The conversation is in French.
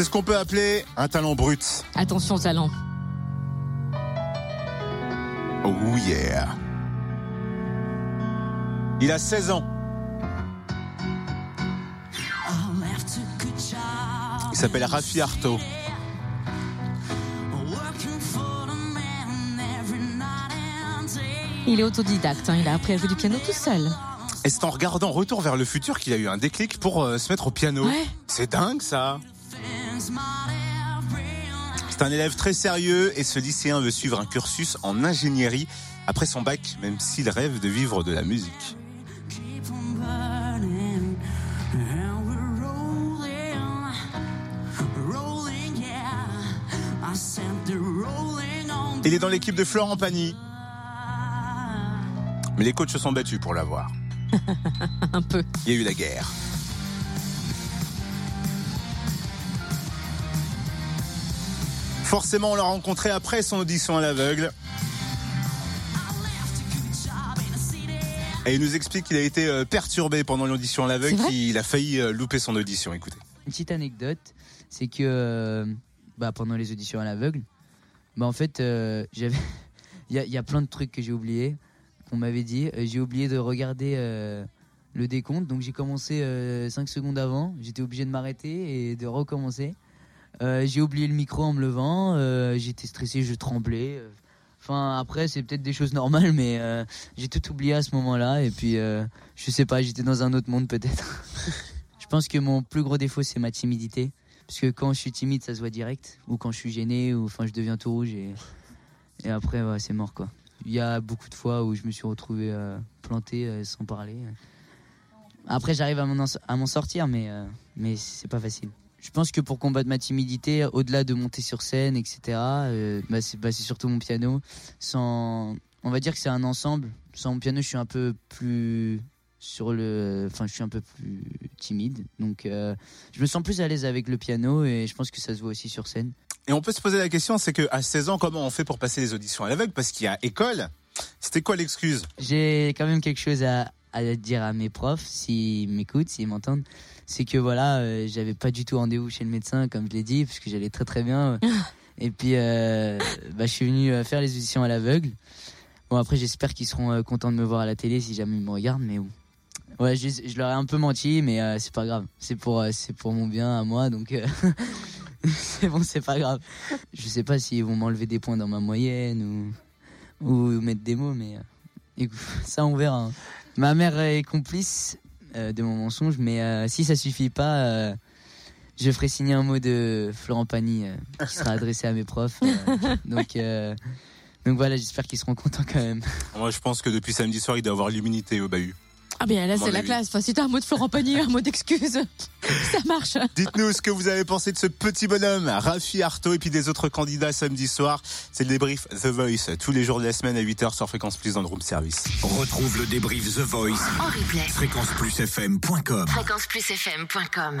C'est ce qu'on peut appeler un talent brut. Attention talent. Oh yeah. Il a 16 ans. Il s'appelle Rafi Arto. Il est autodidacte, hein, il a appris à jouer du piano tout seul. Et c'est en regardant Retour vers le futur qu'il a eu un déclic pour euh, se mettre au piano. Ouais. C'est dingue ça. C'est un élève très sérieux et ce lycéen veut suivre un cursus en ingénierie après son bac, même s'il rêve de vivre de la musique. Il est dans l'équipe de Florent Pagny. Mais les coachs se sont battus pour l'avoir. Un peu. Il y a eu la guerre. Forcément, on l'a rencontré après son audition à l'aveugle. Et il nous explique qu'il a été euh, perturbé pendant l'audition à l'aveugle, qu'il a failli euh, louper son audition. Écoutez. Une petite anecdote, c'est que euh, bah, pendant les auditions à l'aveugle, bah, en fait, euh, j'avais, il y, a- il y a plein de trucs que j'ai oubliés, qu'on m'avait dit. Euh, J'ai oublié de regarder euh, le décompte, donc j'ai commencé 5 secondes avant. J'étais obligé de m'arrêter et de recommencer. Euh, j'ai oublié le micro en me levant. euh, J'étais stressé, je tremblais. Enfin, après, c'est peut-être des choses normales, mais euh, j'ai tout oublié à ce moment-là. Et puis, je sais pas, j'étais dans un autre monde peut-être. je pense que mon plus gros défaut, c'est ma timidité. Parce que quand je suis timide, ça se voit direct. Ou quand je suis gêné, ou enfin, je deviens tout rouge. Et, après, c'est mort, quoi. Il y a beaucoup de fois où je me suis retrouvé planté sans parler. Après, j'arrive à m'en sortir, mais, mais c'est pas facile. Je pense que pour combattre ma timidité, au-delà de monter sur scène, etc., euh, bah, c'est bah, c'est surtout mon piano. Sans, on va dire que c'est un ensemble. Sans mon piano, je suis un peu plus sur le, enfin, je suis un peu plus timide. Donc, euh, je me sens plus à l'aise avec le piano et je pense que ça se voit aussi sur scène. Et on peut se poser la question, c'est que à 16 ans, comment on fait pour passer les auditions à l'aveugle? Parce qu'il y a école. C'était quoi l'excuse? J'ai quand même quelque chose à, à dire à mes profs, s'ils m'écoutent, s'ils m'entendent. C'est que voilà, euh, j'avais pas du tout rendez-vous chez le médecin, comme je l'ai dit, parce que j'allais très très bien. Et puis, euh, bah, je suis venu euh, faire les auditions à l'aveugle. Bon, après, j'espère qu'ils seront euh, contents de me voir à la télé si jamais ils me regardent, mais bon. Ouais, je, je leur ai un peu menti, mais euh, c'est pas grave. C'est pour, euh, c'est pour mon bien à moi, donc euh, c'est bon, c'est pas grave. Je sais pas s'ils vont m'enlever des points dans ma moyenne ou, ou mettre des mots, mais euh, écoute, ça on verra. hein. Ma mère est complice euh, de mon mensonge, mais euh, si ça suffit pas, euh, je ferai signer un mot de Florent Pagny euh, qui sera adressé à mes profs. euh, donc, euh, donc voilà, j'espère qu'ils seront contents quand même. Moi, je pense que depuis samedi soir, il doit avoir l'immunité au bahut. Ah bien là c'est la classe. Enfin, si t'as un mot de Florent Pagny, un mot d'excuse, ça marche. Dites-nous ce que vous avez pensé de ce petit bonhomme, Rafi Arto, et puis des autres candidats samedi soir. C'est le débrief The Voice, tous les jours de la semaine à 8h sur Fréquence Plus dans le room service. Retrouve le débrief The Voice. En replay. Fréquenceplusfm.com Fréquenceplusfm.com